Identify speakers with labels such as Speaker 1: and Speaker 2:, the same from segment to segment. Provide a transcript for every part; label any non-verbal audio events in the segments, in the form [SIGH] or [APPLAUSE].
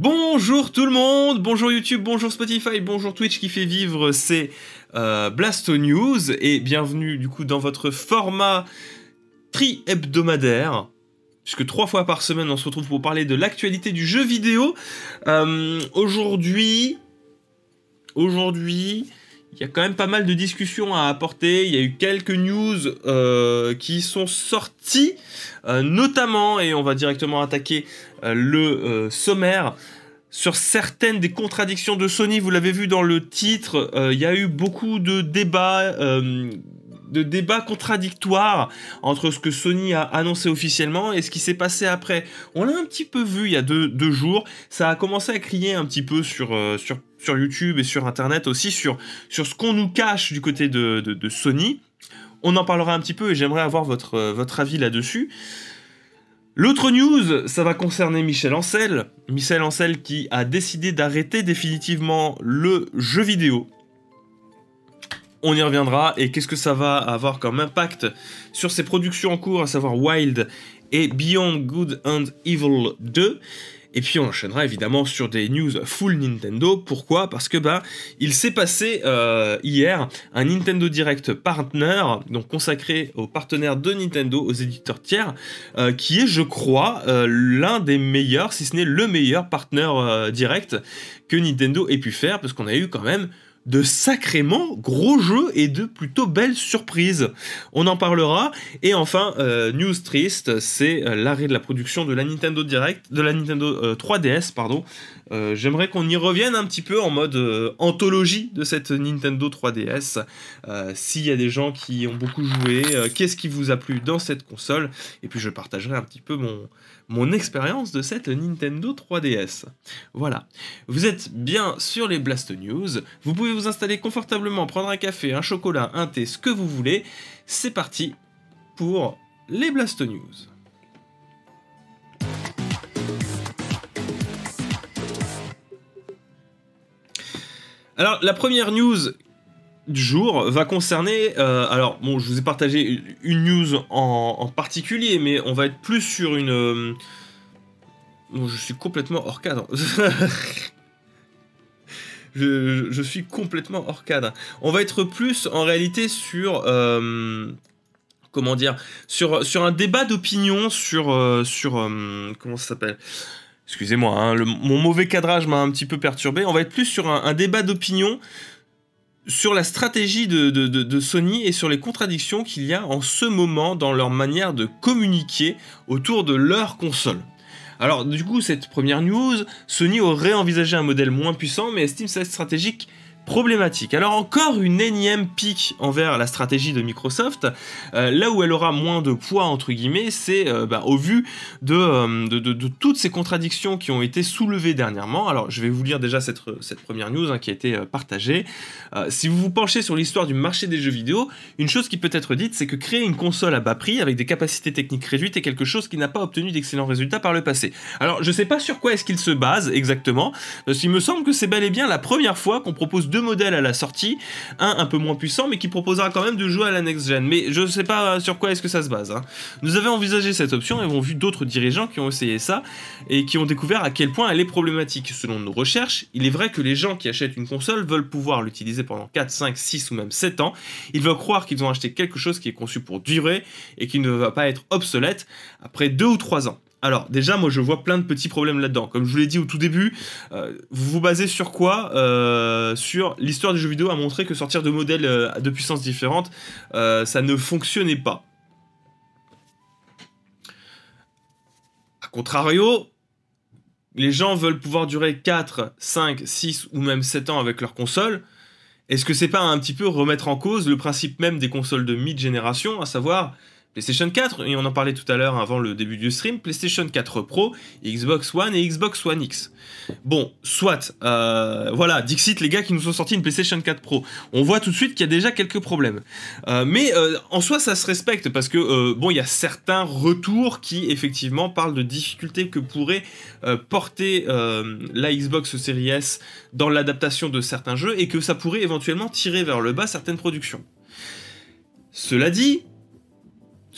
Speaker 1: Bonjour tout le monde, bonjour YouTube, bonjour Spotify, bonjour Twitch qui fait vivre ces euh, Blasto News et bienvenue du coup dans votre format tri-hebdomadaire puisque trois fois par semaine on se retrouve pour parler de l'actualité du jeu vidéo. Euh, aujourd'hui, aujourd'hui, il y a quand même pas mal de discussions à apporter. Il y a eu quelques news euh, qui sont sorties, euh, notamment, et on va directement attaquer euh, le sommaire. Sur certaines des contradictions de Sony, vous l'avez vu dans le titre, il y a eu beaucoup de débats de débats contradictoires entre ce que Sony a annoncé officiellement et ce qui s'est passé après. On l'a un petit peu vu il y a deux, jours. Ça a commencé à crier un petit peu sur, sur sur YouTube et sur Internet aussi sur, ce qu'on nous cache du côté de, de, Sony. On en parlera un petit peu et j'aimerais avoir votre, euh, votre avis là-dessus. L'autre news, ça va concerner Michel Ancel. Michel Ancel qui a décidé d'arrêter définitivement le jeu vidéo. On y reviendra et qu'est-ce que ça va avoir comme impact sur ses productions en cours, à savoir Wild et Beyond Good and Evil 2. Et puis on enchaînera évidemment sur des news full Nintendo. Pourquoi? Parce que bah il s'est passé euh, hier un Nintendo Direct Partner, donc consacré aux partenaires de Nintendo, aux éditeurs tiers, euh, qui est je crois euh, l'un des meilleurs, si ce n'est le meilleur partenaire direct que Nintendo ait pu faire, parce qu'on a eu quand même de sacrément gros jeux et de plutôt belles surprises. On en parlera. Et enfin, euh, news triste, c'est euh, l'arrêt de la production de la Nintendo Direct, de la Nintendo 3DS, euh, pardon. J'aimerais qu'on y revienne un petit peu en mode anthologie de cette Nintendo 3DS. S'il y a des gens qui ont beaucoup joué, qu'est-ce qui vous a plu dans cette console? Et puis je partagerai un petit peu mon, mon expérience de cette Nintendo 3DS. Voilà. Vous êtes bien sur les Blast News. Vous pouvez vous installer confortablement, prendre un café, un chocolat, un thé, ce que vous voulez. C'est parti pour les Blast News. Alors, la première news du jour va concerner. Euh, alors, bon, je vous ai partagé une news en, particulier, mais on va être plus sur une. Euh, bon, je suis complètement hors cadre. [LAUGHS] je, suis complètement hors cadre. On va être plus en réalité sur. Euh, comment dire sur, sur un débat d'opinion sur. sur comment ça s'appelle? Excusez-moi, hein, mon mauvais cadrage m'a un petit peu perturbé. On va être plus sur un débat d'opinion sur la stratégie de, Sony et sur les contradictions qu'il y a en ce moment dans leur manière de communiquer autour de leur console. Alors du coup, cette première news, Sony aurait envisagé un modèle moins puissant, mais estime cette stratégique problématique. Alors encore une énième pique envers la stratégie de Microsoft, euh, là où elle aura moins de poids entre guillemets, c'est euh, bah, au vu euh, de, toutes ces contradictions qui ont été soulevées dernièrement. Alors je vais vous lire déjà cette, première news hein, qui a été partagée. si vous vous penchez sur l'histoire du marché des jeux vidéo, une chose qui peut être dite, c'est que créer une console à bas prix avec des capacités techniques réduites est quelque chose qui n'a pas obtenu d'excellents résultats par le passé. Alors je sais pas sur quoi est-ce qu'il se base exactement, parce qu'il me semble que c'est bel et bien la première fois qu'on propose deux modèles à la sortie, un un peu moins puissant, mais qui proposera quand même de jouer à la next-gen. Mais je ne sais pas sur quoi est-ce que ça se base. Hein. Nous avons envisagé cette option et avons vu d'autres dirigeants qui ont essayé ça et qui ont découvert à quel point elle est problématique. Selon nos recherches, il est vrai que les gens qui achètent une console veulent pouvoir l'utiliser pendant 4, 5, 6 ou même 7 ans. Ils veulent croire qu'ils ont acheté quelque chose qui est conçu pour durer et qui ne va pas être obsolète après 2 ou 3 ans. Alors déjà, moi je vois plein de petits problèmes là-dedans. Comme je vous l'ai dit au tout début, euh, vous vous basez sur quoi? Euh, Sur l'histoire du jeu vidéo a montré que sortir de modèles euh, de puissance différentes, ça ne fonctionnait pas. A contrario, les gens veulent pouvoir durer 4, 5, 6 ou même 7 ans avec leur console. Est-ce que c'est pas un petit peu remettre en cause le principe même des consoles de mid-génération, à savoir PlayStation 4, et on en parlait tout à l'heure avant le début du stream, PlayStation 4 Pro, Xbox One et Xbox One X. Bon, soit, euh, voilà, Dixit, les gars qui nous ont sorti une PlayStation 4 Pro. On voit tout de suite qu'il y a déjà quelques problèmes. Euh, mais euh, en soi, ça se respecte parce que, bon, il y a certains retours qui, effectivement, parlent de difficultés que pourrait porter la Xbox Series S dans l'adaptation de certains jeux et que ça pourrait éventuellement tirer vers le bas certaines productions. Cela dit,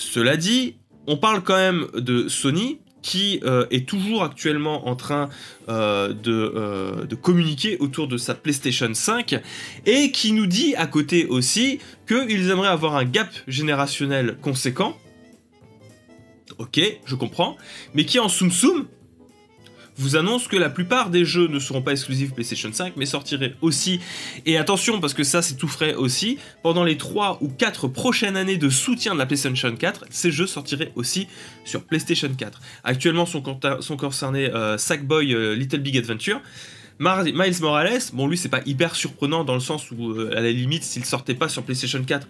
Speaker 1: cela dit, on parle quand même de Sony qui euh, est toujours actuellement en train euh, de, de, communiquer autour de sa PlayStation 5 et qui nous dit à côté aussi qu'ils aimeraient avoir un gap générationnel conséquent. Ok, je comprends. Mais qui en soum soum vous annonce que la plupart des jeux ne seront pas exclusifs PlayStation 5, mais sortiraient aussi, et attention parce que ça c'est tout frais aussi, pendant les 3 ou 4 prochaines années de soutien de la PlayStation 4, ces jeux sortiraient aussi sur PlayStation 4. Actuellement sont, concernés euh, Sackboy euh, Little Big Adventure, Miles Morales, bon lui c'est pas hyper surprenant dans le sens où euh, à la limite s'il sortait pas sur PlayStation 4,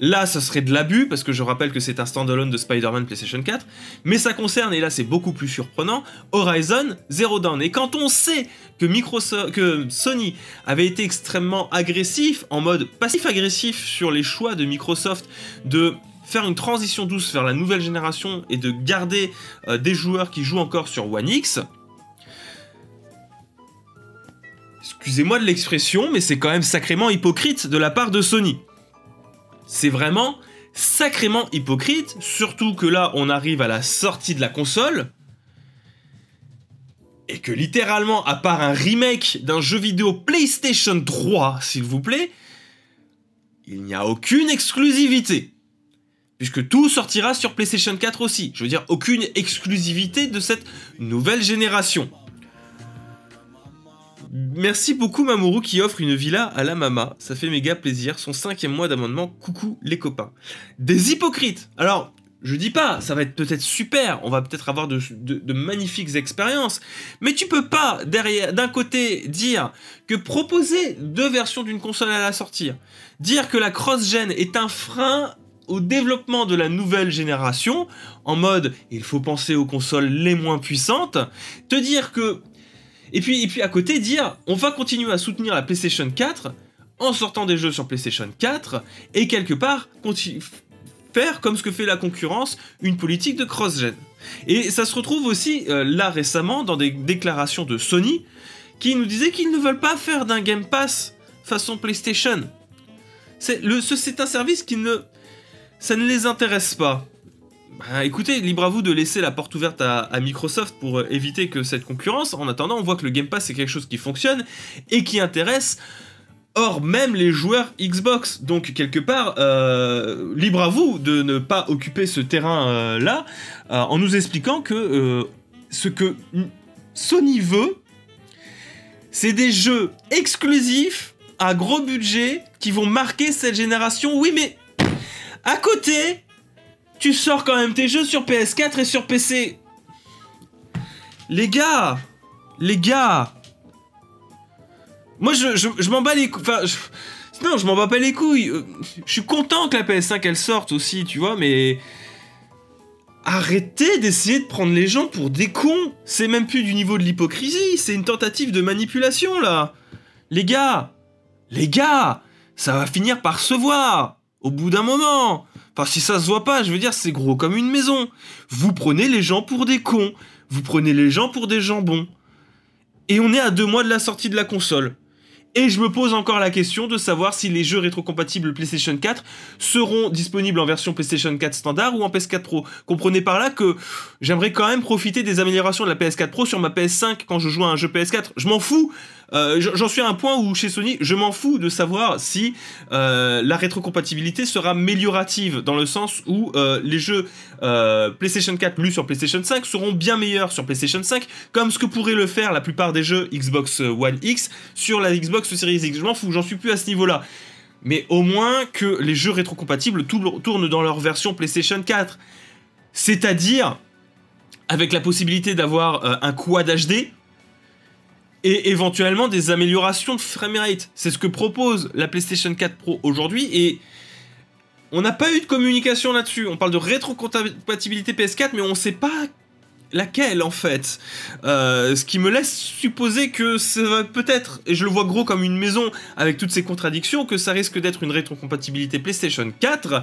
Speaker 1: Là, ça serait de l'abus, parce que je rappelle que c'est un standalone de Spider-Man PlayStation 4, mais ça concerne, et là c'est beaucoup plus surprenant, Horizon Zero Dawn. Et quand on sait que Sony avait été extrêmement agressif, en mode passif-agressif sur les choix de Microsoft de faire une transition douce vers la nouvelle génération et de garder euh, des joueurs qui jouent encore sur One X, excusez-moi de l'expression, mais c'est quand même sacrément hypocrite de la part de Sony. C'est vraiment sacrément hypocrite, surtout que là on arrive à la sortie de la console, et que littéralement, à part un remake d'un jeu vidéo PlayStation 3, s'il vous plaît, il n'y a aucune exclusivité. Puisque tout sortira sur PlayStation 4 aussi. Je veux dire, aucune exclusivité de cette nouvelle génération. Merci beaucoup Mamoru qui offre une villa à la mama. Ça fait méga plaisir. Son cinquième mois d'amendement. Coucou les copains. Des hypocrites. Alors, je dis pas, ça va être peut-être super, on va peut-être avoir de, magnifiques expériences, mais tu peux pas, derrière, d'un côté, dire que proposer deux versions d'une console à la sortie, dire que la cross-gen est un frein au développement de la nouvelle génération, en mode il faut penser aux consoles les moins puissantes, te dire que et puis, et puis à côté, dire on va continuer à soutenir la PlayStation 4 en sortant des jeux sur PlayStation 4 et quelque part faire comme ce que fait la concurrence une politique de cross-gen. Et ça se retrouve aussi euh, là récemment dans des déclarations de Sony qui nous disaient qu'ils ne veulent pas faire d'un Game Pass façon PlayStation. C'est un service qui ne ça ne les intéresse pas. Bah, écoutez, libre à vous de laisser la porte ouverte à, Microsoft pour euh, éviter que cette concurrence. En attendant, on voit que le Game Pass c'est quelque chose qui fonctionne et qui intéresse. Or, même les joueurs Xbox. Donc, quelque part, euh, libre à vous de ne pas occuper ce terrain-là euh, en nous expliquant que ce que Sony veut, c'est des jeux exclusifs à gros budget qui vont marquer cette génération. Oui, mais à côté, tu sors quand même tes jeux sur PS4 et sur PC. Les gars Les gars Moi, je, je, m'en bats les couilles. Enfin, non, je m'en bats pas les couilles. Euh, je suis content que la PS5 elle sorte aussi, tu vois, mais. Arrêtez d'essayer de prendre les gens pour des cons. C'est même plus du niveau de l'hypocrisie, c'est une tentative de manipulation là. Les gars, les gars, ça va finir par se voir au bout d'un moment. Enfin, si ça se voit pas, je veux dire, c'est gros comme une maison. Vous prenez les gens pour des cons. Vous prenez les gens pour des jambons. Et on est à deux mois de la sortie de la console. Et je me pose encore la question de savoir si les jeux rétrocompatibles PlayStation 4 seront disponibles en version PlayStation 4 standard ou en PS4 Pro. Comprenez par là que j'aimerais quand même profiter des améliorations de la PS4 Pro sur ma PS5 quand je joue à un jeu PS4. Je m'en fous. Euh, j'en suis à un point où chez Sony, je m'en fous de savoir si euh, la rétrocompatibilité sera améliorative dans le sens où euh, les jeux PlayStation 4 lus sur PlayStation 5 seront bien meilleurs sur PlayStation 5, comme ce que pourraient le faire la plupart des jeux Xbox One X sur la Xbox Series X. Je m'en fous, j'en suis plus à ce niveau-là. Mais au moins que les jeux rétrocompatibles tournent dans leur version PlayStation 4. C'est-à-dire avec la possibilité d'avoir un quad HD et éventuellement des améliorations de framerate. C'est ce que propose la PlayStation 4 Pro aujourd'hui et on n'a pas eu de communication là-dessus. On parle de rétrocompatibilité PS4 mais on ne sait pas laquelle en fait? Euh, ce qui me laisse supposer que ça va peut-être, et je le vois gros comme une maison avec toutes ces contradictions, que ça risque d'être une rétrocompatibilité PlayStation 4.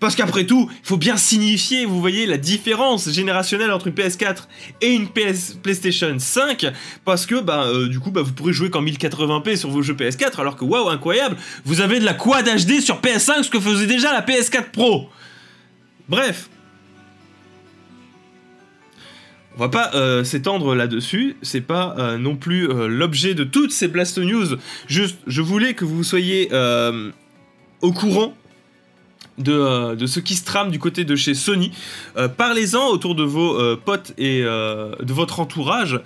Speaker 1: Parce qu'après tout, il faut bien signifier, vous voyez, la différence générationnelle entre une PS4 et une PS PlayStation 5. Parce que bah, euh, du coup, bah, vous pourrez jouer qu'en 1080p sur vos jeux PS4, alors que waouh, incroyable, vous avez de la quad HD sur PS5, ce que faisait déjà la PS4 Pro. Bref, On va pas euh, s'étendre là-dessus, c'est pas euh, non plus euh, l'objet de toutes ces Blast News. Juste, je voulais que vous soyez au courant de, de, ce qui se trame du côté de chez Sony. Parlez-en autour de vos potes et de votre entourage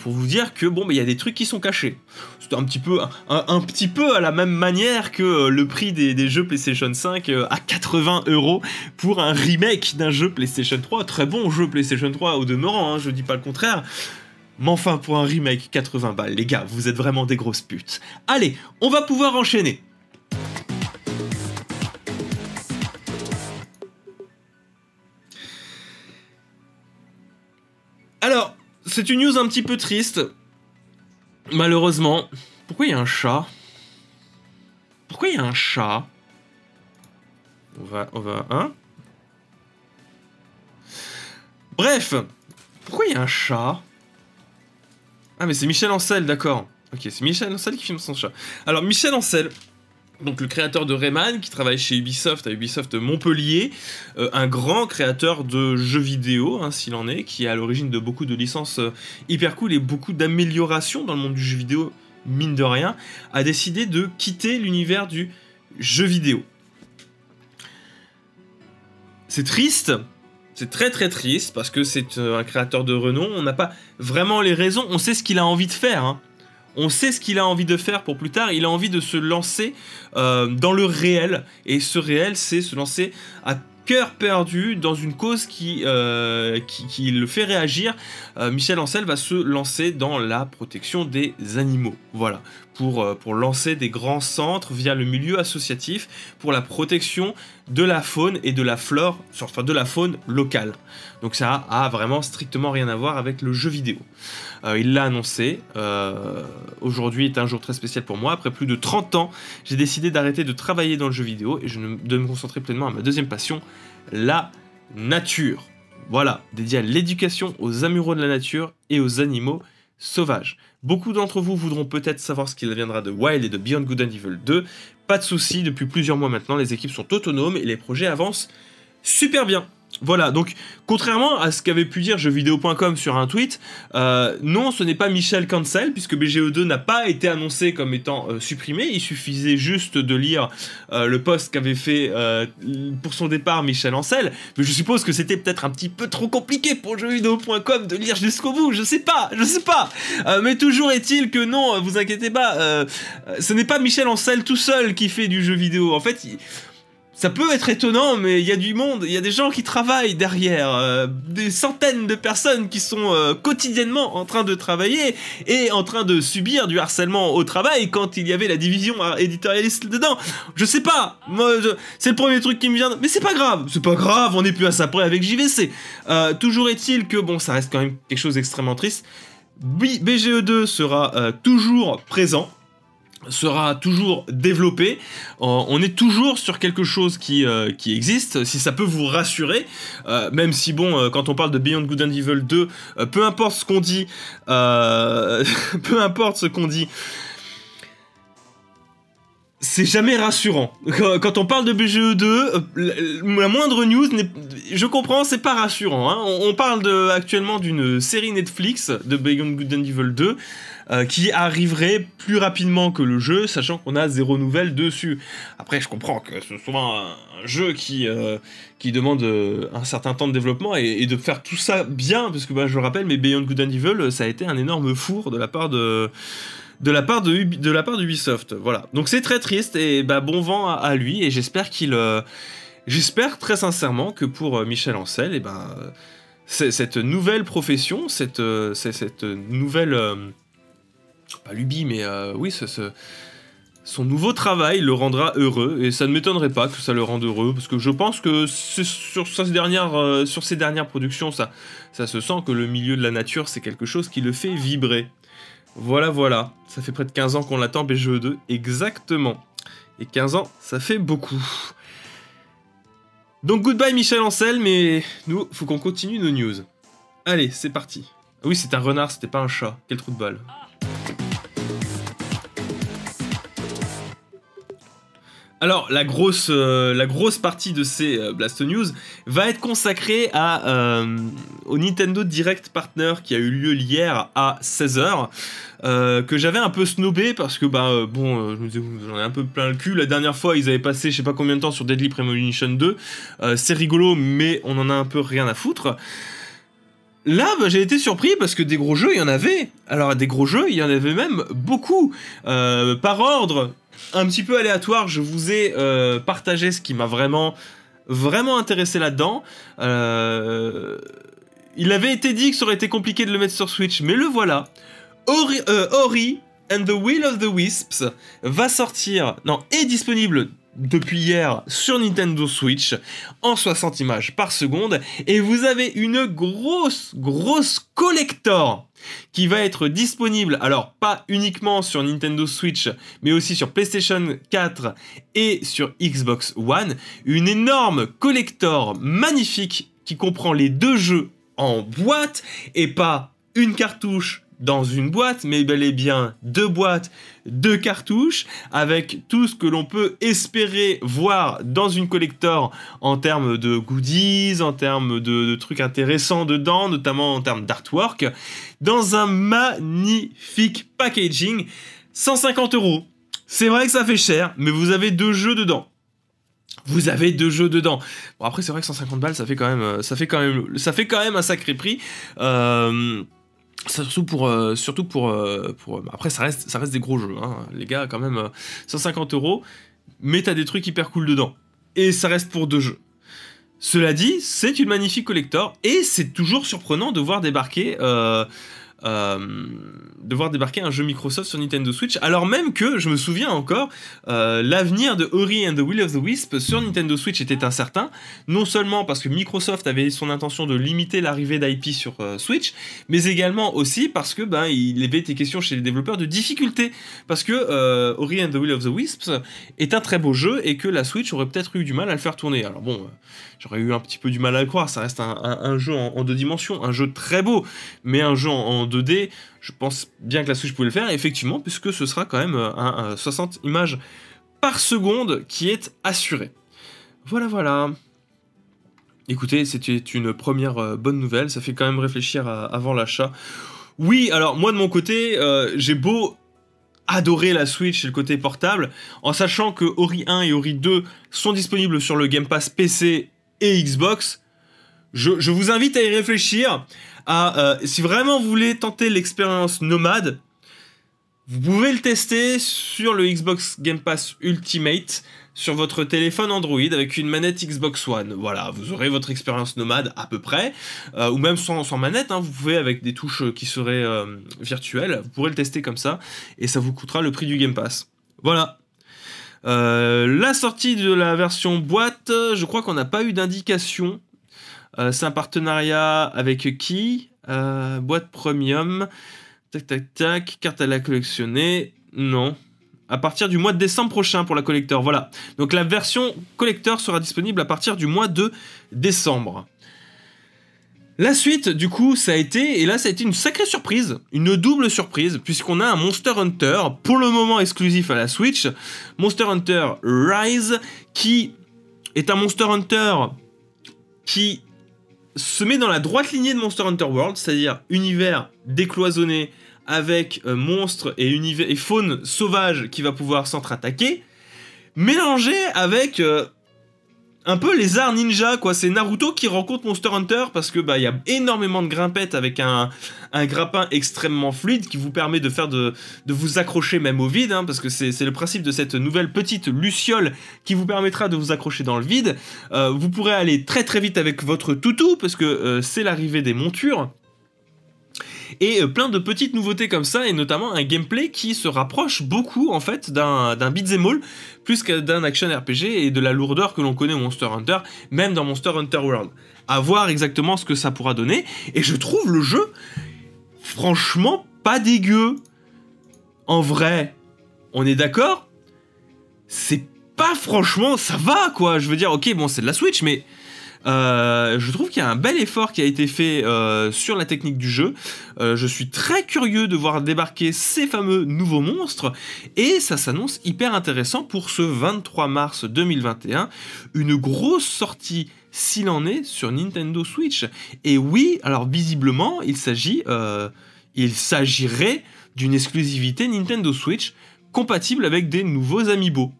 Speaker 1: pour vous dire que bon, il y a des trucs qui sont cachés. C'est un petit peu, un, petit peu à la même manière que le prix des, des jeux PlayStation 5 à 80 euros pour un remake d'un jeu PlayStation 3. Très bon jeu PlayStation 3 au demeurant, hein, je dis pas le contraire. Mais enfin, pour un remake 80 balles, les gars, vous êtes vraiment des grosses putes. Allez, on va pouvoir enchaîner. Alors, c'est une news un petit peu triste. Malheureusement. Pourquoi il y a un chat? Pourquoi il y a un chat? On va... On va... Hein? Bref Pourquoi il y a un chat? Ah mais c'est Michel Ancel, d'accord. Ok, c'est Michel Ancel qui filme son chat. Alors Michel Ancel, donc le créateur de Rayman, qui travaille chez Ubisoft, à Ubisoft Montpellier, euh, un grand créateur de jeux vidéo, hein, s'il en est, qui est à l'origine de beaucoup de licences euh, hyper cool et beaucoup d'améliorations dans le monde du jeu vidéo, mine de rien, a décidé de quitter l'univers du jeu vidéo. C'est triste, c'est très très triste parce que c'est euh, un créateur de renom, on n'a pas vraiment les raisons, on sait ce qu'il a envie de faire. Hein on sait ce qu'il a envie de faire pour plus tard. Il a envie de se lancer euh, dans le réel. Et ce réel, c'est se lancer à cœur perdu dans une cause qui, euh, qui, le fait réagir. Euh, Michel Ancel va se lancer dans la protection des animaux. Voilà, pour, pour lancer des grands centres via le milieu associatif pour la protection de la faune et de la flore, enfin de la faune locale. Donc ça a vraiment strictement rien à voir avec le jeu vidéo. Euh, il l'a annoncé. Euh, aujourd'hui est un jour très spécial pour moi. Après plus de 30 ans, j'ai décidé d'arrêter de travailler dans le jeu vidéo et de me concentrer pleinement à ma deuxième passion, la nature. Voilà, dédié à l'éducation, aux amoureux de la nature et aux animaux sauvages. Beaucoup d'entre vous voudront peut-être savoir ce qu'il viendra de Wild et de Beyond Good and Evil 2. Pas de souci, depuis plusieurs mois maintenant, les équipes sont autonomes et les projets avancent super bien. Voilà, donc contrairement à ce qu'avait pu dire jeuxvideo.com sur un tweet, euh, non, ce n'est pas Michel Cancel, puisque BGE2 n'a pas été annoncé comme étant euh, supprimé, il suffisait juste de lire euh, le post qu'avait fait pour son départ Michel Ancel, mais je suppose que c'était peut-être un petit peu trop compliqué pour jeuxvideo.com de lire jusqu'au bout, je sais pas, je sais pas, mais toujours est-il que non, vous inquiétez pas, ce n'est pas Michel Ancel tout seul qui fait du jeu vidéo, en fait... Il ça peut être étonnant, mais il y a du monde, il y a des gens qui travaillent derrière, euh, des centaines de personnes qui sont euh, quotidiennement en train de travailler et en train de subir du harcèlement au travail quand il y avait la division éditorialiste dedans. Je sais pas, moi, c'est le premier truc qui me vient, mais c'est pas grave, c'est pas grave, on est plus à ça près avec JVC. Euh, toujours est-il que, bon, ça reste quand même quelque chose d'extrêmement triste. BGE2 sera toujours présent sera toujours développé. Euh, on est toujours sur quelque chose qui, euh, qui existe, si ça peut vous rassurer, euh, même si bon, quand on parle de Beyond Good and Evil 2, peu importe ce qu'on dit, [LAUGHS] peu importe ce qu'on dit, c'est jamais rassurant. Quand on parle de BGE2, la moindre news, je comprends, c'est pas rassurant. Hein. On parle de, actuellement d'une série Netflix de Beyond Good and Evil 2. Euh, qui arriverait plus rapidement que le jeu, sachant qu'on a zéro nouvelle dessus. Après, je comprends que c'est souvent un, jeu qui, euh, qui demande euh, un certain temps de développement et, de faire tout ça bien, parce que bah, je le rappelle, mais Beyond Good and Evil, ça a été un énorme four de la part de de la part de, part d'Ubisoft. Voilà. Donc c'est très triste et bah, bon vent à, lui et j'espère qu'il j'espère très sincèrement que pour Michel Ancel et eh ben cette nouvelle profession, cette cette nouvelle pas lubie, mais euh, oui, son nouveau travail le rendra heureux, et ça ne m'étonnerait pas que ça le rende heureux, parce que je pense que sur, ces dernières, euh, dernières productions, ça, ça se sent que le milieu de la nature, c'est quelque chose qui le fait vibrer. Voilà, voilà, ça fait près de 15 ans qu'on l'attend, BGE 2, exactement. Et 15 ans, ça fait beaucoup. Donc goodbye Michel Ancel, mais nous, faut qu'on continue nos news. Allez, c'est parti. Oui, c'est un renard, c'était pas un chat. Quel trou de balle. Alors, la grosse, euh, la grosse partie de ces euh, Blast News va être consacrée euh, au Nintendo Direct Partner qui a eu lieu hier à 16h, que j'avais un peu snobé parce que, bah, bon, j'en ai un peu plein le cul. La dernière fois, ils avaient passé je sais pas combien de temps sur Deadly Premonition 2. C'est rigolo, mais on en a un peu rien à foutre. Là, bah, j'ai été surpris parce que des gros jeux, il y en avait. Alors, des gros jeux, il y en avait même beaucoup. par ordre, un petit peu aléatoire, je vous ai euh, partagé ce qui m'a vraiment, vraiment intéressé là-dedans. Euh, il avait été dit que ça aurait été compliqué de le mettre sur Switch, mais le voilà. Ori, euh, and the Will of the Wisps va sortir, non, est disponible depuis hier sur Nintendo Switch en 60 images par seconde. Et vous avez une grosse grosse collector qui va être disponible alors pas uniquement sur Nintendo Switch mais aussi sur PlayStation 4 et sur Xbox One. Une énorme collector magnifique qui comprend les deux jeux en boîte et pas une cartouche dans une boîte, mais bel et bien deux boîtes, deux cartouches, avec tout ce que l'on peut espérer voir dans une collector en termes de goodies, en termes de, trucs intéressants dedans, notamment en termes d'artwork, dans un magnifique packaging, 150 euros. C'est vrai que ça fait cher, mais vous avez deux jeux dedans vous avez deux jeux dedans. Bon après c'est vrai que 150 balles ça fait quand même ça fait quand même ça fait quand même un sacré prix. Euh, Surtout pour, euh, surtout pour, euh, bah, après ça reste, des gros jeux, hein. les gars quand même 150 euh, euros, mais t'as des trucs hyper cool dedans, et ça reste pour deux jeux. Cela dit, c'est une magnifique collector, et c'est toujours surprenant de voir débarquer euh, de voir débarquer un jeu Microsoft sur Nintendo Switch, alors même que, je me souviens encore, euh, l'avenir de Ori and the Will of the Wisp sur Nintendo Switch était incertain, non seulement parce que Microsoft avait son intention de limiter l'arrivée d'IP sur euh, Switch, mais également aussi parce que ben, il avait été question chez les développeurs de difficultés, parce que Ori and the Will of the Wisps est un très beau jeu et que la Switch aurait peut-être eu du mal à le faire tourner. Alors bon, j'aurais eu un petit peu du mal à le croire, ça reste un, jeu en, deux dimensions, un jeu très beau, mais un jeu en, 2D, je pense bien que la Switch pouvait le faire, effectivement, puisque ce sera quand même un, 60 images par seconde qui est assuré. Voilà, voilà. Écoutez, c'était une première euh, bonne nouvelle, ça fait quand même réfléchir avant l'achat. Oui, alors moi de mon côté, euh, j'ai beau adorer la Switch et le côté portable, en sachant que Ori 1 et Ori 2 sont disponibles sur le Game Pass PC et Xbox, je, vous invite à y réfléchir. À, euh, si vraiment vous voulez tenter l'expérience nomade, vous pouvez le tester sur le Xbox Game Pass Ultimate sur votre téléphone Android avec une manette Xbox One. Voilà, vous aurez votre expérience nomade à peu près, euh, ou même sans, manette, hein, vous pouvez avec des touches qui seraient euh, virtuelles, vous pourrez le tester comme ça, et ça vous coûtera le prix du Game Pass. Voilà, la sortie de la version boîte, je crois qu'on n'a pas eu d'indication. Euh, c'est un partenariat avec qui? Euh, Boîte premium. Tac tac tac. Carte à la collectionner. Non. À partir du mois de décembre prochain pour la collector. Voilà. Donc la version collector sera disponible à partir du mois de décembre. La suite, du coup, ça a été, et là, ça a été une sacrée surprise, une double surprise, puisqu'on a un Monster Hunter, pour le moment exclusif à la Switch, Monster Hunter Rise, qui est un Monster Hunter qui se met dans la droite lignée de Monster Hunter World, c'est-à-dire univers décloisonné avec euh, monstres et, et faune sauvage qui va pouvoir s'entre-attaquer, mélangé avec euh, un peu les arts ninja quoi. C'est Naruto qui rencontre Monster Hunter parce que bah il y a énormément de grimpettes avec un, un grappin extrêmement fluide qui vous permet de faire de, de vous accrocher même au vide hein, parce que c'est le principe de cette nouvelle petite luciole qui vous permettra de vous accrocher dans le vide. Euh, vous pourrez aller très très vite avec votre toutou parce que euh, c'est l'arrivée des montures et euh, plein de petites nouveautés comme ça, et notamment un gameplay qui se rapproche beaucoup en fait d'un, beat'em all, plus que d'un action RPG et de la lourdeur que l'on connaît au Monster Hunter, même dans Monster Hunter World. À voir exactement ce que ça pourra donner, et je trouve le jeu franchement pas dégueu. En vrai, on est d'accord? C'est pas franchement, ça va quoi, je veux dire, ok, bon, c'est de la Switch, mais Euh, je trouve qu'il y a un bel effort qui a été fait euh, sur la technique du jeu. Euh, je suis très curieux de voir débarquer ces fameux nouveaux monstres et ça s'annonce hyper intéressant pour ce 23 mars 2021. Une grosse sortie s'il en est sur Nintendo Switch. Et oui, alors visiblement, il s'agit, il s'agirait d'une exclusivité Nintendo Switch compatible avec des nouveaux amiibo.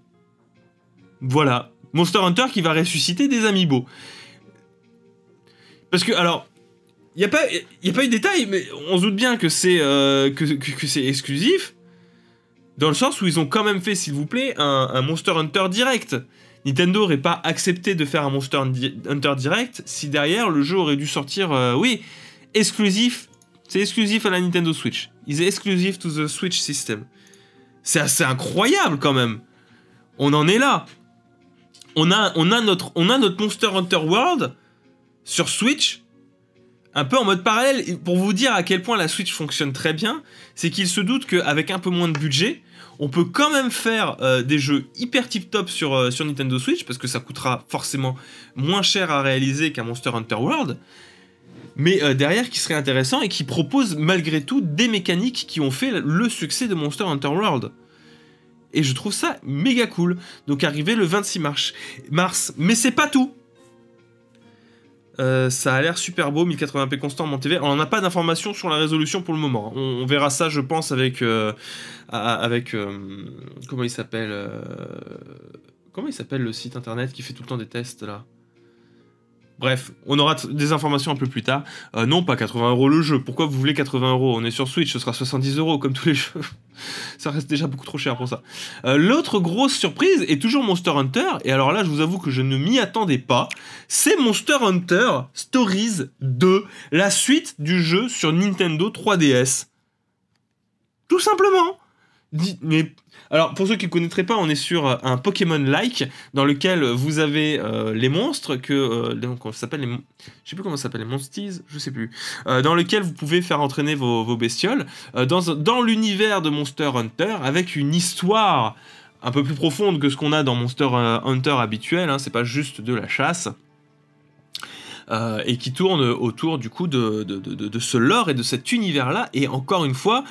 Speaker 1: Voilà, Monster Hunter qui va ressusciter des amiibo. Parce que, alors, il n'y a, pas, a pas eu de détail, mais on se doute bien que c'est euh, que, c'est exclusif. Dans le sens où ils ont quand même fait, s'il vous plaît, un, Monster Hunter direct. Nintendo n'aurait pas accepté de faire un Monster Hunter direct si derrière le jeu aurait dû sortir, euh, oui, exclusif. C'est exclusif à la Nintendo Switch. Is exclusive to the Switch system. C'est assez incroyable quand même. On en est là. On a notre Monster Hunter World sur Switch, un peu en mode parallèle, pour vous dire à quel point la Switch fonctionne très bien, c'est qu'il se doute qu'avec un peu moins de budget, on peut quand même faire euh, des jeux hyper tip top sur, euh, sur Nintendo Switch, parce que ça coûtera forcément moins cher à réaliser qu'un Monster Hunter World, mais euh, derrière qui serait intéressant et qui propose malgré tout des mécaniques qui ont fait le succès de Monster Hunter World. Et je trouve ça méga cool. Donc arrivé le 26 mars. mars. Mais c'est pas tout. Euh, ça a l'air super beau, 1080p constant en TV. On n'a pas d'informations sur la résolution pour le moment. On, verra ça, je pense, avec. Euh, avec euh, comment il s'appelle Comment il s'appelle le site internet qui fait tout le temps des tests là? Bref, on aura des informations un peu plus tard. Euh, non, pas 80 euros le jeu. Pourquoi vous voulez 80 euros? On est sur Switch, ce sera 70 euros comme tous les [LAUGHS] jeux. ça reste déjà beaucoup trop cher pour ça. Euh, l'autre grosse surprise est toujours Monster Hunter. Et alors là, je vous avoue que je ne m'y attendais pas. C'est Monster Hunter Stories 2, la suite du jeu sur Nintendo 3DS. Tout simplement. Alors, pour ceux qui ne connaîtraient pas, on est sur euh, un Pokémon-like dans lequel vous avez euh, les monstres que. Euh, les. Je sais plus comment s'appelle, les Monsties Je sais plus. Euh, dans lequel vous pouvez faire entraîner vos, bestioles. dans, l'univers de Monster Hunter, avec une histoire un peu plus profonde que ce qu'on a dans Monster Hunter habituel. Hein, c'est pas juste de la chasse. et qui tourne autour du coup de, de, ce lore et de cet univers-là. Et encore une fois,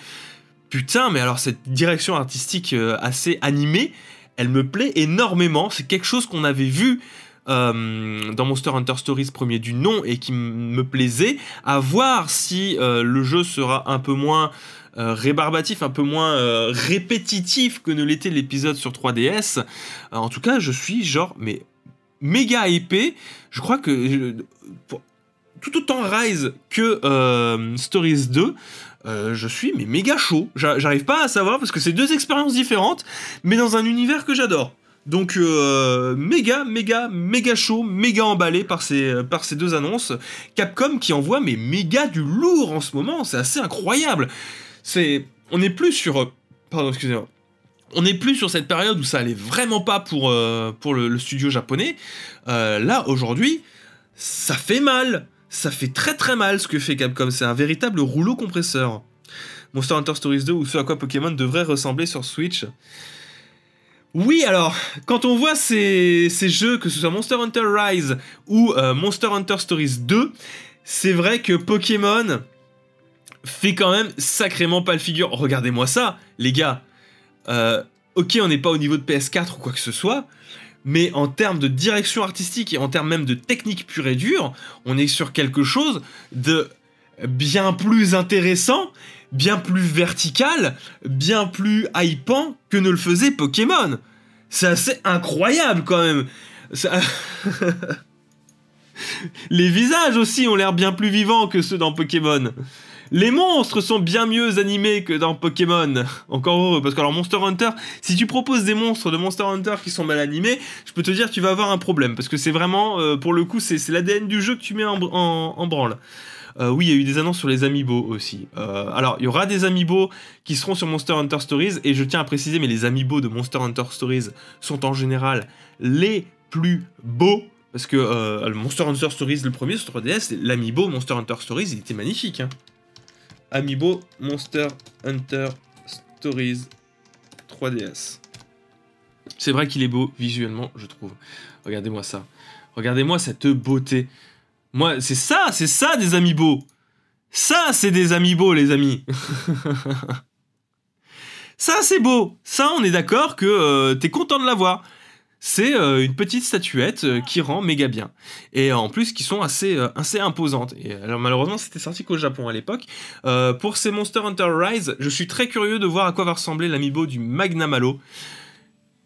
Speaker 1: putain, mais alors cette direction artistique euh, assez animée, elle me plaît énormément. C'est quelque chose qu'on avait vu euh, dans Monster Hunter Stories premier du nom et qui me plaisait. À voir si euh, le jeu sera un peu moins rébarbatif, un peu moins répétitif que ne l'était l'épisode sur 3DS. en tout cas, je suis genre, mais méga épais. Je crois que tout autant Rise que Stories 2, euh, je suis mais méga chaud. J'arrive pas à savoir parce que c'est deux expériences différentes, mais dans un univers que j'adore. Donc euh, méga, méga, méga chaud, méga emballé par ces, par ces deux annonces. Capcom qui envoie mais méga du lourd en ce moment, c'est assez incroyable. On n'est plus sur, pardon, excusez-moi. On n'est plus sur cette période où ça allait vraiment pas euh, pour le, studio japonais. là, aujourd'hui, ça fait mal ça fait très très mal ce que fait Capcom, c'est un véritable rouleau compresseur. Monster Hunter Stories 2 ou ce à quoi Pokémon devrait ressembler sur Switch. Oui, alors, quand on voit ces, jeux, que ce soit Monster Hunter Rise ou euh, Monster Hunter Stories 2, c'est vrai que Pokémon fait quand même sacrément pas le figure. Regardez-moi ça, les gars. Euh, ok, on n'est pas au niveau de PS4 ou quoi que ce soit, mais en termes de direction artistique et en termes même de technique pure et dure, on est sur quelque chose de bien plus intéressant, bien plus vertical, bien plus hypant que ne le faisait Pokémon. C'est assez incroyable quand même. [LAUGHS] Les visages aussi ont l'air bien plus vivants que ceux dans Pokémon. Les monstres sont bien mieux animés que dans Pokémon. Encore heureux, parce que alors Monster Hunter, si tu proposes des monstres de Monster Hunter qui sont mal animés, je peux te dire que tu vas avoir un problème, parce que c'est vraiment, euh, pour le coup, c'est l'ADN du jeu que tu mets en, branle. Euh, oui, il y a eu des annonces sur les amiibo aussi. Euh, alors, il y aura des amiibo qui seront sur Monster Hunter Stories, et je tiens à préciser, mais les amiibo de Monster Hunter Stories sont en général les plus beaux. Parce que Monster Hunter Stories, le premier sur 3DS, l'amiibo Monster Hunter Stories, il était magnifique. Hein. Amiibo Monster Hunter Stories 3DS. C'est vrai qu'il est beau visuellement, je trouve. Regardez-moi ça. Regardez-moi cette beauté. Moi, c'est ça, c'est ça des amiibo. Ça, c'est des amiibo, les amis. [LAUGHS] ça, c'est beau. Ça, on est d'accord que euh, t'es content de l'avoir. C'est euh, une petite statuette euh, qui rend méga bien. Et en plus, qui sont assez, assez imposantes. Et alors, malheureusement, c'était sorti qu'au Japon à l'époque. pour ces Monster Hunter Rise, je suis très curieux de voir à quoi va ressembler l'amiibo du Magnamalo.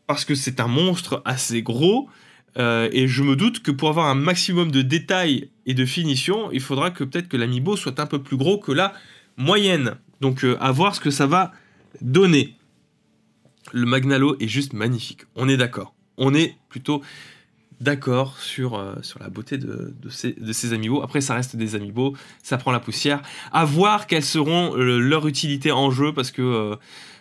Speaker 1: Parce que c'est un monstre assez gros. Euh, et je me doute que pour avoir un maximum de détails et de finition, il faudra que peut-être que l'amiibo soit un peu plus gros que la moyenne. Donc euh, à voir ce que ça va donner. Le Magnalo est juste magnifique. On est d'accord. On est plutôt d'accord sur, euh, la beauté de, ces, de. Après, ça reste des amiibo, ça prend la poussière. À voir quelles seront leur utilité en jeu parce que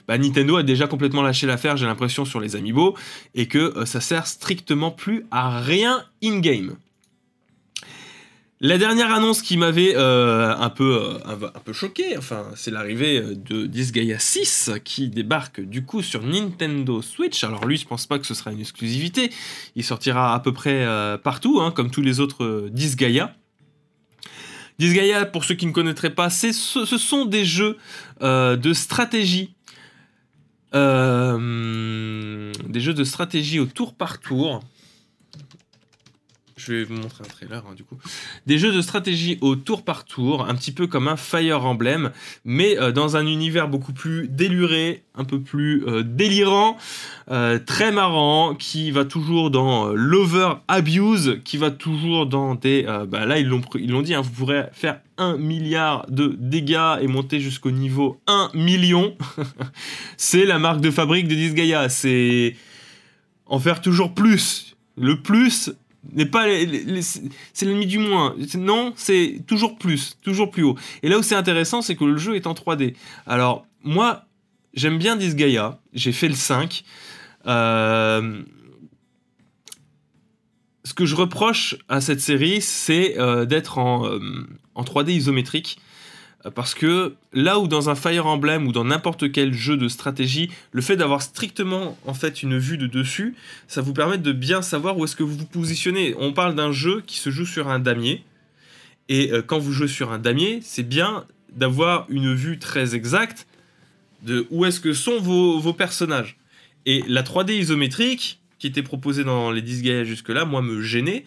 Speaker 1: bah, Nintendo a déjà complètement lâché l'affaire, j'ai l'impression, sur les amiibo, et que euh, ça sert strictement plus à rien in-game. La dernière annonce qui m'avait euh, un, peu, euh, un, peu choqué, enfin, c'est l'arrivée de Disgaea 6 qui débarque du coup sur Nintendo Switch. Alors lui, je pense pas que ce sera une exclusivité. Il sortira à peu près partout, hein, comme tous les autres Disgaea. Disgaea, pour ceux qui ne connaîtraient pas, ce, sont des jeux de stratégie euh, des jeux de stratégie au tour par tour. Je vais vous montrer un trailer hein, du coup. Des jeux de stratégie au tour par tour, un petit peu comme un Fire Emblem, mais euh, dans un univers beaucoup plus déluré, un peu plus euh, délirant, très marrant, qui va toujours dans l'over abuse, qui va toujours dans des. bah là ils l'ont dit, hein, vous pourrez faire 1 milliard de dégâts et monter jusqu'au niveau 1 million. [LAUGHS] c'est la marque de fabrique de Disgaea. C'est en faire toujours plus. Le plus n'est pas c'est l'ennemi du moins. Non, c'est toujours plus, toujours plus haut. Et là où c'est intéressant, c'est que le jeu est en 3D. Alors moi, j'aime bien Disgaea. J'ai fait le 5. Euh, ce que je reproche à cette série, c'est euh, d'être en, 3D euh, isométrique. Euh, parce que là où dans un Fire Emblem ou dans n'importe quel jeu de stratégie, le fait d'avoir strictement en fait une vue de dessus, ça vous permet de bien savoir où est-ce que vous vous positionnez. On parle d'un jeu qui se joue sur un damier. Et quand vous jouez sur un damier, c'est bien d'avoir une vue très exacte de où est-ce que sont vos, personnages. Et la 3D isométrique, qui était proposé dans les 10 Gaia jusque-là, moi, me gênait.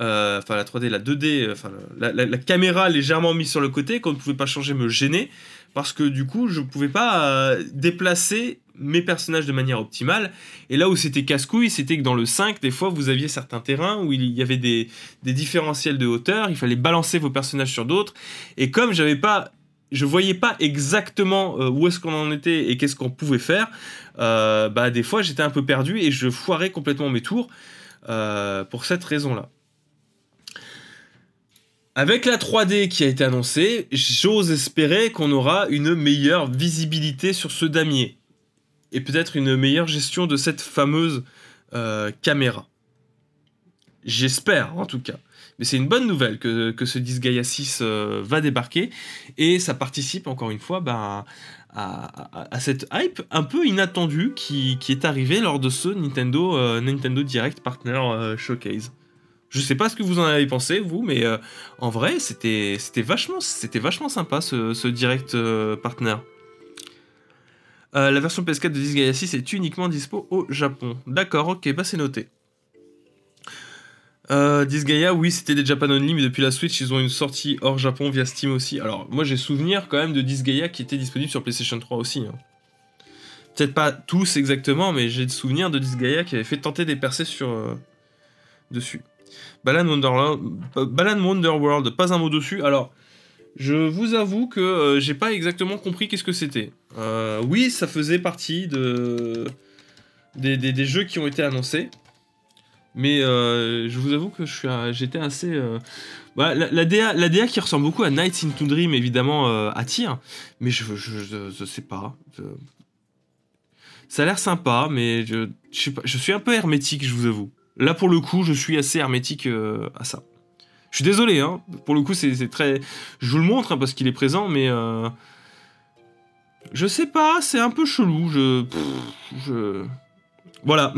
Speaker 1: Euh, enfin, la 3D, la 2D, enfin, la, caméra légèrement mise sur le côté, qu'on ne pouvait pas changer, me gênait. Parce que du coup, je ne pouvais pas euh, déplacer mes personnages de manière optimale. Et là où c'était casse-couille, c'était que dans le 5, des fois, vous aviez certains terrains où il y avait des, des différentiels de hauteur, il fallait balancer vos personnages sur d'autres. Et comme j'avais pas je voyais pas exactement euh, où est-ce qu'on en était et qu'est-ce qu'on pouvait faire, euh, bah des fois j'étais un peu perdu et je foirais complètement mes tours euh, pour cette raison-là. Avec la 3D qui a été annoncée, j'ose espérer qu'on aura une meilleure visibilité sur ce damier et peut-être une meilleure gestion de cette fameuse caméra. J'espère en tout cas. Mais c'est une bonne nouvelle que, que ce Disgaea 6 euh, va débarquer et ça participe encore une fois ben, à, cette hype un peu inattendue qui, est arrivée lors de ce Nintendo, euh, Nintendo Direct Partner euh, Showcase. Je sais pas ce que vous en avez pensé, vous, mais en vrai, c'était vachement, vachement sympa ce, Direct Partner. la version PS4 de Disgaea 6 est uniquement dispo au Japon. D'accord, ok, bah c'est noté. Euh, Disgaea, oui, c'était des Japan Only, mais depuis la Switch, ils ont une sortie hors Japon via Steam aussi. Alors, moi, j'ai souvenir quand même de Disgaea qui était disponible sur PlayStation 3 aussi. Hein. Peut-être pas tous exactement, mais j'ai des souvenirs de Disgaea qui avait fait tenter des percées sur euh, dessus. Balan Wonderland, Wonderworld, pas un mot dessus. Alors, je vous avoue que euh, j'ai pas exactement compris qu'est-ce que c'était. Euh, oui, ça faisait partie de des jeux qui ont été annoncés. Mais euh, je vous avoue que j'étais assez. Bah, la, DA, la DA qui ressemble beaucoup à Nights into Dream, évidemment, attire. Mais je, je, sais pas. Ça a l'air sympa, mais je, suis un peu hermétique, je vous avoue. Là, pour le coup, je suis assez hermétique à ça. Je suis désolé, hein. Pour le coup, c'est très. Je vous le montre hein, parce qu'il est présent, mais. Je sais pas, c'est un peu chelou. Je. Voilà.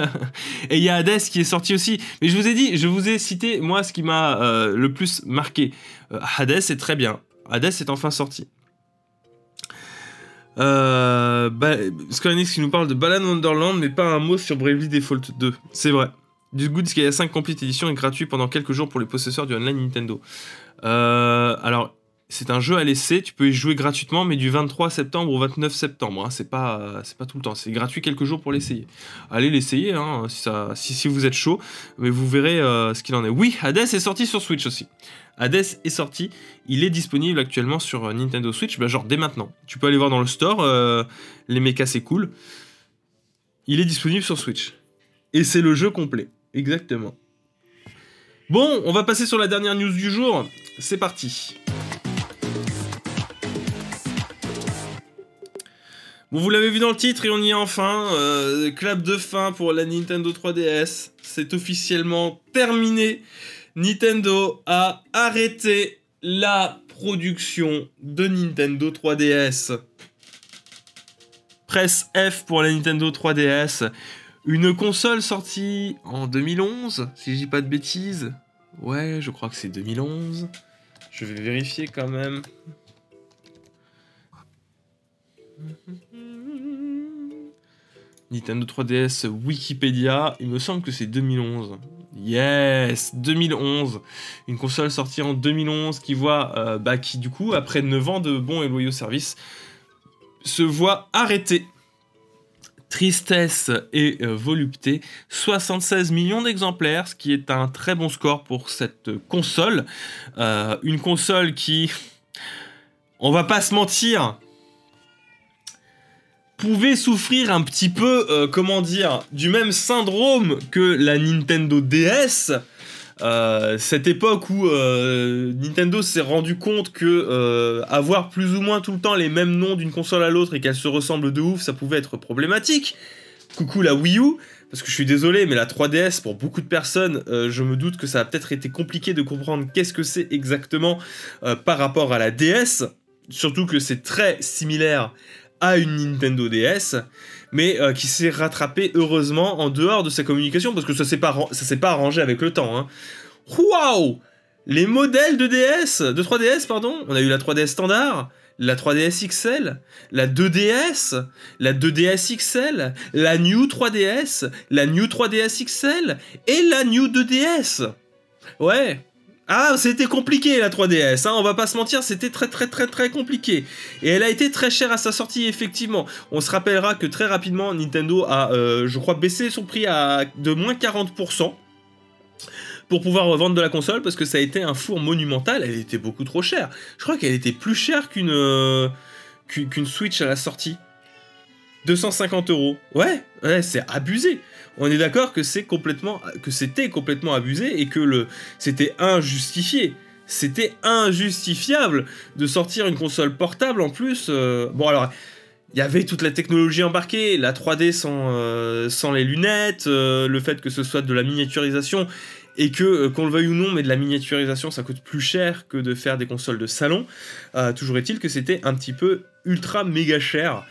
Speaker 1: [LAUGHS] et il y a Hades qui est sorti aussi. Mais je vous ai dit, je vous ai cité, moi, ce qui m'a euh, le plus marqué. Euh, Hades est très bien. Hades est enfin sorti. Euh, bah, qui nous parle de Balan Wonderland, mais pas un mot sur Bravely Default 2. C'est vrai. Du coup, qu'il y a 5 Complete Edition est gratuit pendant quelques jours pour les possesseurs du online Nintendo. Euh, alors, c'est un jeu à laisser, tu peux y jouer gratuitement, mais du 23 septembre au 29 septembre. Hein, c'est pas, c'est pas tout le temps. C'est gratuit quelques jours pour l'essayer. Allez l'essayer, hein, si, si, vous êtes chaud, mais vous verrez euh, ce qu'il en est. Oui, Hades est sorti sur Switch aussi. Hades est sorti, il est disponible actuellement sur euh, Nintendo Switch, bah, genre dès maintenant. Tu peux aller voir dans le store, euh, les mechas c'est cool. Il est disponible sur Switch. Et c'est le jeu complet, exactement. Bon, on va passer sur la dernière news du jour. C'est parti. Bon, vous l'avez vu dans le titre et on y est enfin. Euh, clap de fin pour la Nintendo 3DS. C'est officiellement terminé. Nintendo a arrêté la production de Nintendo 3DS. Presse F pour la Nintendo 3DS. Une console sortie en 2011, si je dis pas de bêtises. Ouais, je crois que c'est 2011. Je vais vérifier quand même. Nintendo 3DS Wikipédia, il me semble que c'est 2011. Yes 2011 Une console sortie en 2011 qui voit, euh, bah, qui du coup, après 9 ans de bons et loyaux services, se voit arrêter. Tristesse et euh, volupté, 76 millions d'exemplaires, ce qui est un très bon score pour cette console. Euh, une console qui, on va pas se mentir, pouvait souffrir un petit peu, euh, comment dire, du même syndrome que la Nintendo DS. Euh, cette époque où euh, Nintendo s'est rendu compte que avoir plus ou moins tout le temps les mêmes noms d'une console à l'autre et qu'elles se ressemblent de ouf, ça pouvait être problématique. Coucou la Wii U, parce que je suis désolé, mais la 3DS, pour beaucoup de personnes, je me doute que ça a peut-être été compliqué de comprendre qu'est-ce que c'est exactement par rapport à la DS, surtout que c'est très similaire à une Nintendo DS, mais euh, qui s'est rattrapé heureusement en dehors de sa communication, parce que ça s'est pas, ça s'est pas arrangé avec le temps. Hein. Waouh Les modèles de DS, de 3DS, pardon, on a eu la 3DS standard, la 3DS XL, la 2DS, la 2DS XL, la New 3DS, la New 3DS XL et la New 2DS. Ouais, ah, c'était compliqué la 3DS, hein, on va pas se mentir, c'était très très très très compliqué. Et elle a été très chère à sa sortie, effectivement. On se rappellera que très rapidement, Nintendo a, euh, je crois, baissé son prix à de moins 40% pour pouvoir revendre de la console parce que ça a été un four monumental, elle était beaucoup trop chère. Je crois qu'elle était plus chère qu'une euh, qu'une Switch à la sortie. 250 euros. Ouais, ouais, c'est abusé on est d'accord que c'est complètement, c'était complètement abusé et que c'était injustifié. C'était injustifiable de sortir une console portable en plus. Euh, bon alors, il y avait toute la technologie embarquée, la 3D sans, euh, sans les lunettes, euh, le fait que ce soit de la miniaturisation et que qu'on le veuille ou non, mais de la miniaturisation ça coûte plus cher que de faire des consoles de salon. toujours est-il que c'était un petit peu ultra méga cher.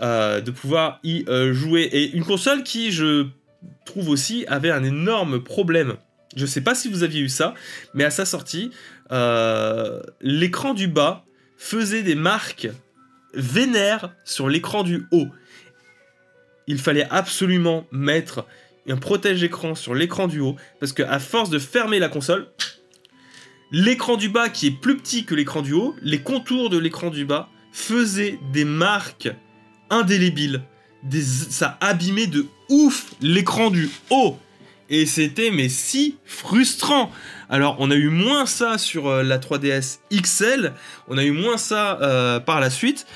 Speaker 1: de pouvoir y jouer et une console qui je trouve aussi, avait un énorme problème. Je sais pas si vous aviez eu ça, mais à sa sortie, euh, l'écran du bas faisait des marques vénères sur l'écran du haut. Il fallait absolument mettre un protège-écran sur l'écran du haut, parce qu'à force de fermer la console, l'écran du bas qui est plus petit que l'écran du haut, les contours de l'écran du bas faisaient des marques indélébiles ça abîmait de ouf l'écran du haut. Et c'était mais si frustrant. Alors on a eu moins ça sur euh, la 3DS XL, on a eu moins ça euh, par la suite.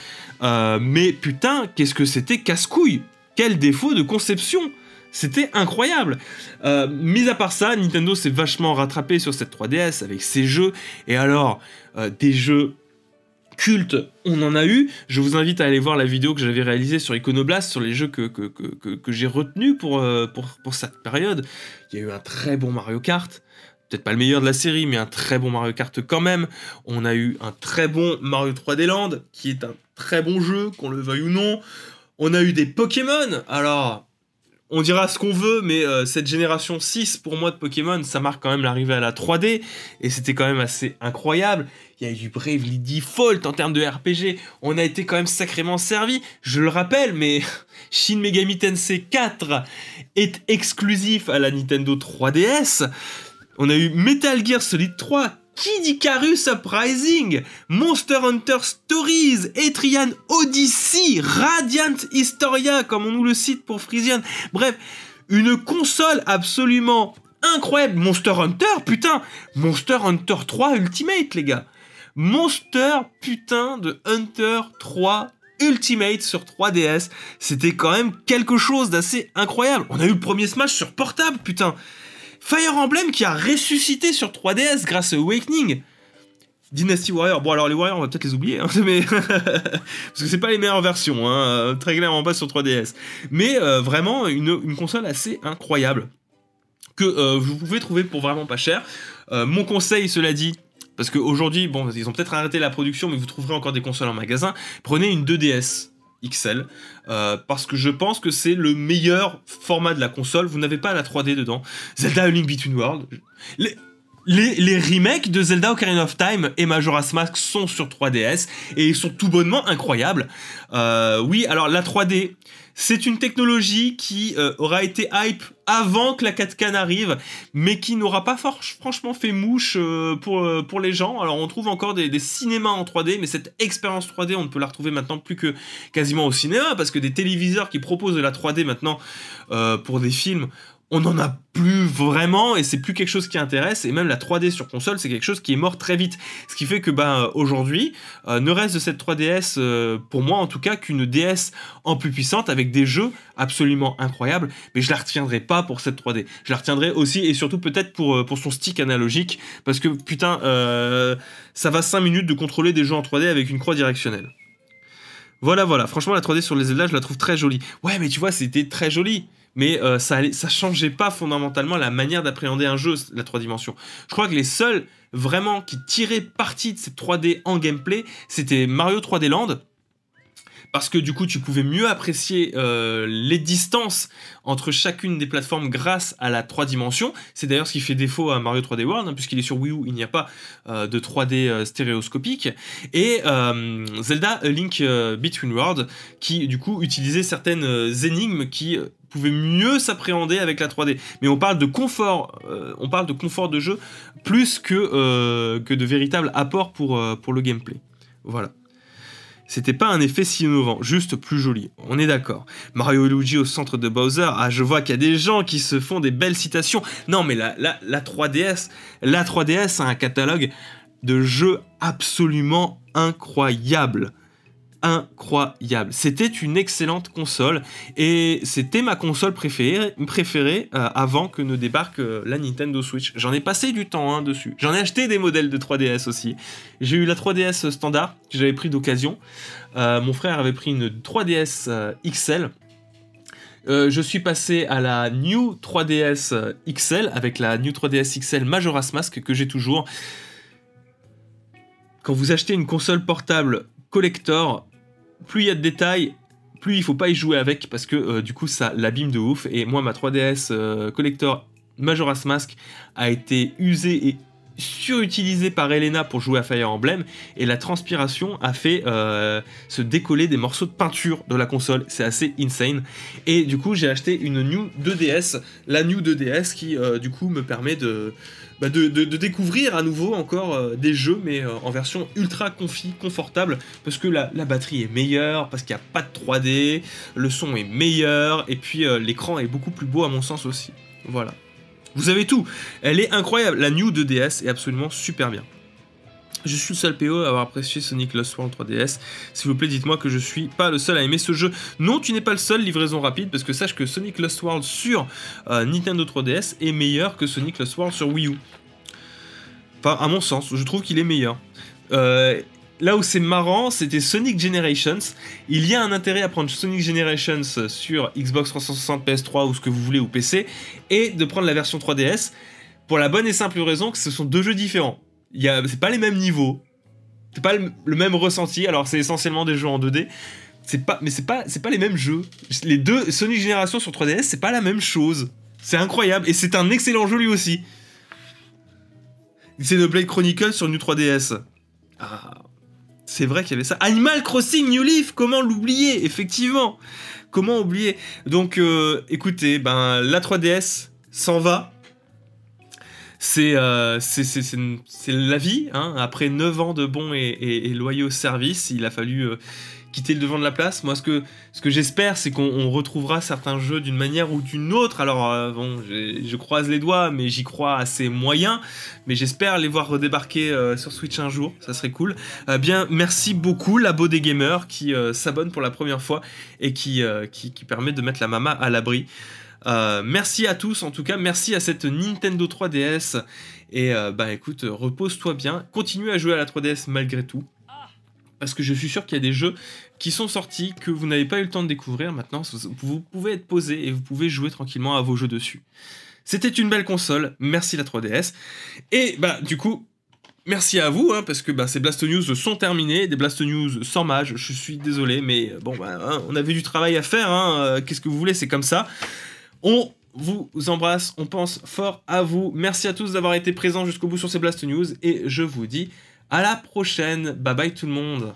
Speaker 1: Euh, mais putain, qu'est-ce que c'était casse-couille Quel défaut de conception c'était incroyable. mis à part ça, Nintendo s'est vachement rattrapé sur cette 3DS avec ses jeux. Et alors, des jeux culte, on en a eu. Je vous invite à aller voir la vidéo que j'avais réalisée sur Iconoblast, sur les jeux que, j'ai retenus pour, euh, pour, pour, cette période. Il y a eu un très bon Mario Kart. Peut-être pas le meilleur de la série, mais un très bon Mario Kart quand même. On a eu un très bon Mario 3D Land, qui est un très bon jeu, qu'on le veuille ou non. On a eu des Pokémon. Alors, on dira ce qu'on veut, mais euh, cette génération 6 pour moi de Pokémon, ça marque quand même l'arrivée à la 3D, et c'était quand même assez incroyable. Il y a eu Bravely Default en termes de RPG, on a été quand même sacrément servi, je le rappelle, mais [LAUGHS] Shin Megami Tensei 4 est exclusif à la Nintendo 3DS. On a eu Metal Gear Solid 3 Kid Icarus Uprising, Monster Hunter Stories, Etrian Odyssey, Radiant Historia, comme on nous le cite pour Frisian. Bref, une console absolument incroyable. Monster Hunter, putain, Monster Hunter 3 Ultimate, les gars. Monster putain de Hunter 3 Ultimate sur 3DS, c'était quand même quelque chose d'assez incroyable. On a eu le premier Smash sur portable, putain. Fire Emblem qui a ressuscité sur 3DS grâce à Awakening. Dynasty Warrior, bon alors les Warriors on va peut-être les oublier, hein, [LAUGHS] mais [LAUGHS] parce que c'est pas les meilleures versions, hein, euh, très clairement pas sur 3DS. Mais euh, vraiment une, console assez incroyable que euh, vous pouvez trouver pour vraiment pas cher. mon conseil, cela dit, parce qu'aujourd'hui, bon, ils ont peut-être arrêté la production, mais vous trouverez encore des consoles en magasin. Prenez une 2DS. XL, euh, parce que je pense que c'est le meilleur format de la console. Vous n'avez pas la 3D dedans. Zelda A Link Between Worlds. Les, les, remakes de Zelda Ocarina of Time et Majora's Mask sont sur 3DS et ils sont tout bonnement incroyables. Euh, oui, alors la 3D, c'est une technologie qui euh, aura été hype avant que la 4K n'arrive, mais qui n'aura pas franchement fait mouche euh, pour, pour les gens. Alors on trouve encore des, cinémas en 3D, mais cette expérience 3D, on ne peut la retrouver maintenant plus que quasiment au cinéma, parce que des téléviseurs qui proposent de la 3D maintenant pour des films, on n'en a plus vraiment et c'est plus quelque chose qui intéresse et même la 3D sur console c'est quelque chose qui est mort très vite. Ce qui fait que ben aujourd'hui euh, ne reste de cette 3DS euh, pour moi en tout cas qu'une DS en plus puissante avec des jeux absolument incroyables mais je la retiendrai pas pour cette 3D je la retiendrai aussi et surtout peut-être pour, euh, son stick analogique parce que putain ça va 5 minutes de contrôler des jeux en 3D avec une croix directionnelle. Voilà voilà. Franchement la 3D sur les Zelda je la trouve très jolie. Ouais mais tu vois c'était très joli mais euh, ça, ça changeait pas fondamentalement la manière d'appréhender un jeu, la 3 dimensions. Je crois que les seuls vraiment qui tiraient parti de cette 3D en gameplay, c'était Mario 3D Land, parce que du coup tu pouvais mieux apprécier euh, les distances entre chacune des plateformes grâce à la 3 dimensions. C'est d'ailleurs ce qui fait défaut à Mario 3D World, hein, puisqu'il est sur Wii U, il n'y a pas euh, de 3D euh, stéréoscopique. Et Zelda Link Between Worlds, qui du coup utilisait certaines énigmes qui pouvaient mieux s'appréhender avec la 3D. Mais on parle de confort, de jeu plus que, que de véritable apport pour, pour le gameplay. Voilà. C'était pas un effet si innovant, juste plus joli. On est d'accord. Mario Luigi au centre de Bowser. Ah, je vois qu'il y a des gens qui se font des belles citations. Non, mais la, la, la 3DS, la 3DS a un catalogue de jeux absolument incroyable incroyable. C'était une excellente console et c'était ma console préférée, euh, avant que ne débarque euh, la Nintendo Switch. J'en ai passé du temps hein, dessus. J'en ai acheté des modèles de 3DS aussi. J'ai eu la 3DS standard que j'avais pris d'occasion. Euh, mon frère avait pris une 3DS XL. je suis passé à la New 3DS XL avec la New 3DS XL Majora's Mask que j'ai toujours. Quand vous achetez une console portable collector, plus il y a de détails, plus il faut pas y jouer avec parce que euh, du coup ça l'abîme de ouf. Et moi ma 3DS euh, collector Majora's Mask a été usée et surutilisée par Elena pour jouer à Fire Emblem et la transpiration a fait euh, se décoller des morceaux de peinture de la console. C'est assez insane. Et du coup j'ai acheté une New 2DS, la New 2DS qui du coup me permet de bah, de, découvrir à nouveau encore euh, des jeux, mais euh, en version ultra confi, confortable, parce que la, batterie est meilleure, parce qu'il n'y a pas de 3D, le son est meilleur, et puis euh, l'écran est beaucoup plus beau à mon sens aussi. Voilà. Vous avez tout. Elle est incroyable. La New 2DS est absolument super bien. Je suis le seul PO à avoir apprécié Sonic Lost World 3DS. S'il vous plaît, dites-moi que je suis pas le seul à aimer ce jeu. Non, tu n'es pas le seul, livraison rapide, parce que sache que Sonic Lost World sur euh, Nintendo 3DS est meilleur que Sonic Lost World sur Wii U. Enfin, à mon sens, je trouve qu'il est meilleur. Euh, là où c'est marrant, c'était Sonic Generations. Il y a un intérêt à prendre Sonic Generations sur Xbox 360, PS3 ou ce que vous voulez ou PC, et de prendre la version 3DS pour la bonne et simple raison que ce sont deux jeux différents c'est pas les mêmes niveaux, c'est pas le, même ressenti. Alors c'est essentiellement des jeux en 2D, c'est pas, mais c'est pas, pas les mêmes jeux. Les deux Sony Génération sur 3DS, c'est pas la même chose. C'est incroyable et c'est un excellent jeu lui aussi. C'est le Blade Chronicle sur New 3DS. Ah, c'est vrai qu'il y avait ça. Animal Crossing New Leaf, comment l'oublier Effectivement, comment oublier Donc, euh, écoutez, ben la 3DS s'en va. Euh, c'est c'est la vie. Hein. Après 9 ans de bons et, loyaux services, il a fallu euh, quitter le devant de la place. Moi, ce que, ce que j'espère, c'est qu'on retrouvera certains jeux d'une manière ou d'une autre. Alors, euh, bon, je croise les doigts, mais j'y crois assez moyen. Mais j'espère les voir redébarquer euh, sur Switch un jour. Ça serait cool. Euh, bien, merci beaucoup, Labo des Gamers, qui s'abonne pour la première fois et qui, qui, qui, permet de mettre la mama à l'abri. merci à tous, en tout cas, merci à cette Nintendo 3DS. Et bah écoute, repose-toi bien. Continue à jouer à la 3DS malgré tout parce que je suis sûr qu'il y a des jeux qui sont sortis que vous n'avez pas eu le temps de découvrir. Maintenant, vous pouvez être posé et vous pouvez jouer tranquillement à vos jeux dessus. C'était une belle console, merci la 3DS. Et bah du coup, merci à vous, hein, parce que bah, ces Blast News sont terminés, des Blast News sans mage, je suis désolé, mais bon, bah, hein, on avait du travail à faire, hein, euh, qu'est-ce que vous voulez, c'est comme ça. On vous embrasse, on pense fort à vous. Merci à tous d'avoir été présents jusqu'au bout sur ces Blast News, et je vous dis à la prochaine. Bye bye tout le monde.